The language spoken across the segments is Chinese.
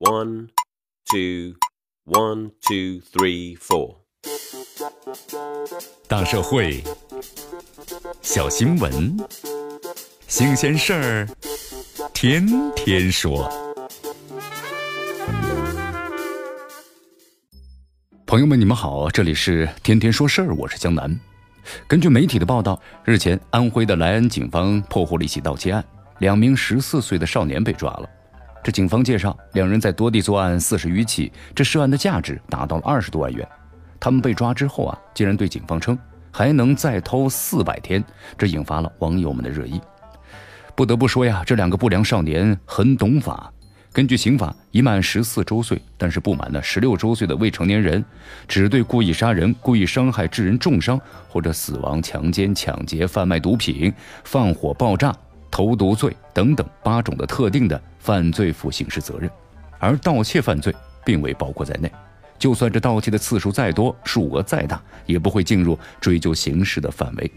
One, two, one, two, three, four。大社会，小新闻，新鲜事儿，天天说。朋友们，你们好，这里是天天说事儿，我是江南。根据媒体的报道，日前安徽的莱恩警方破获了一起盗窃案，两名十四岁的少年被抓了。这警方介绍，两人在多地作案四十余起，这涉案的价值达到了二十多万元。他们被抓之后啊，竟然对警方称还能再偷四百天，这引发了网友们的热议。不得不说呀，这两个不良少年很懂法。根据刑法，已满十四周岁但是不满呢十六周岁的未成年人，只对故意杀人、故意伤害致人重伤或者死亡、强奸、抢劫、贩卖毒品、放火爆炸。投毒罪等等八种的特定的犯罪负刑事责任，而盗窃犯罪并未包括在内。就算这盗窃的次数再多，数额再大，也不会进入追究刑事的范围。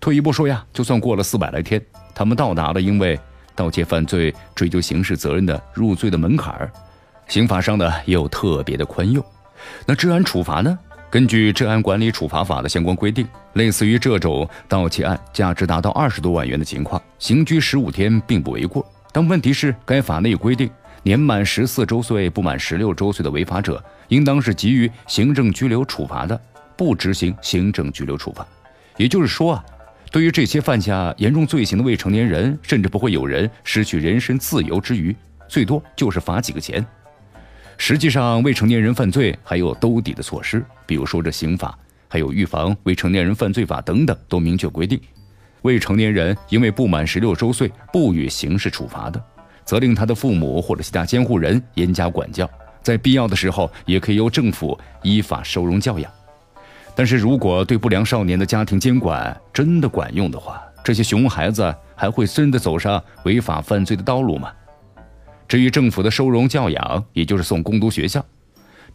退一步说呀，就算过了四百来天，他们到达了因为盗窃犯罪追究刑事责任的入罪的门槛儿，刑法上呢也有特别的宽宥。那治安处罚呢？根据《治安管理处罚法》的相关规定，类似于这种盗窃案价值达到二十多万元的情况，刑拘十五天并不为过。但问题是，该法内规定，年满十四周岁不满十六周岁的违法者，应当是给予行政拘留处罚的，不执行行政拘留处罚。也就是说啊，对于这些犯下严重罪行的未成年人，甚至不会有人失去人身自由之余，最多就是罚几个钱。实际上，未成年人犯罪还有兜底的措施，比如说这刑法，还有预防未成年人犯罪法等等，都明确规定，未成年人因为不满十六周岁不予刑事处罚的，责令他的父母或者其他监护人严加管教，在必要的时候也可以由政府依法收容教养。但是如果对不良少年的家庭监管真的管用的话，这些熊孩子还会真的走上违法犯罪的道路吗？至于政府的收容教养，也就是送公读学校，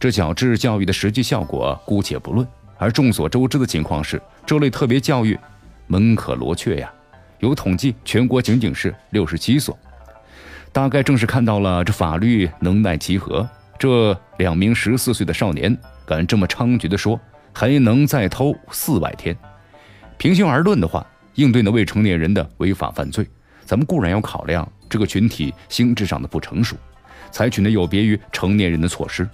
这矫治教育的实际效果姑且不论。而众所周知的情况是，这类特别教育门可罗雀呀。有统计，全国仅仅是六十七所。大概正是看到了这法律能耐集合，这两名十四岁的少年敢这么猖獗的说，还能再偷四百天。平心而论的话，应对那未成年人的违法犯罪，咱们固然要考量。这个群体心智上的不成熟，采取的有别于成年人的措施，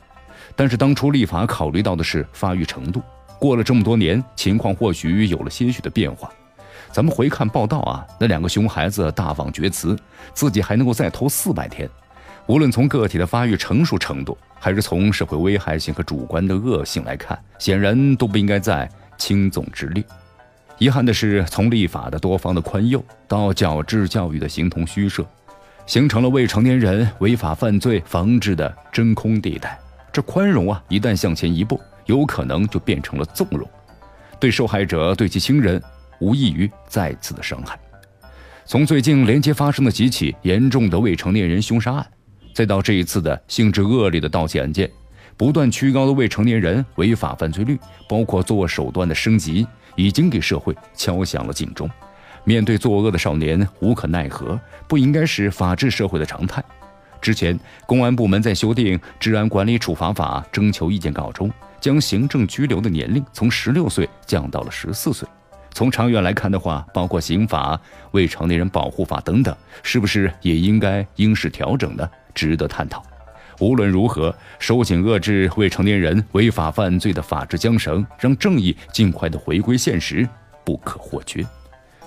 但是当初立法考虑到的是发育程度。过了这么多年，情况或许有了些许的变化。咱们回看报道啊，那两个熊孩子大放厥词，自己还能够再偷四百天。无论从个体的发育成熟程度，还是从社会危害性和主观的恶性来看，显然都不应该在轻纵之列。遗憾的是，从立法的多方的宽宥到矫治教育的形同虚设。形成了未成年人违法犯罪防治的真空地带。这宽容啊，一旦向前一步，有可能就变成了纵容，对受害者、对其亲人，无异于再次的伤害。从最近连接发生的几起严重的未成年人凶杀案，再到这一次的性质恶劣的盗窃案件，不断趋高的未成年人违法犯罪率，包括作恶手段的升级，已经给社会敲响了警钟。面对作恶的少年，无可奈何，不应该是法治社会的常态。之前，公安部门在修订《治安管理处罚法》征求意见稿中，将行政拘留的年龄从十六岁降到了十四岁。从长远来看的话，包括刑法、未成年人保护法等等，是不是也应该应试调整呢？值得探讨。无论如何，收紧遏制未成年人违法犯罪的法治缰绳，让正义尽快的回归现实，不可或缺。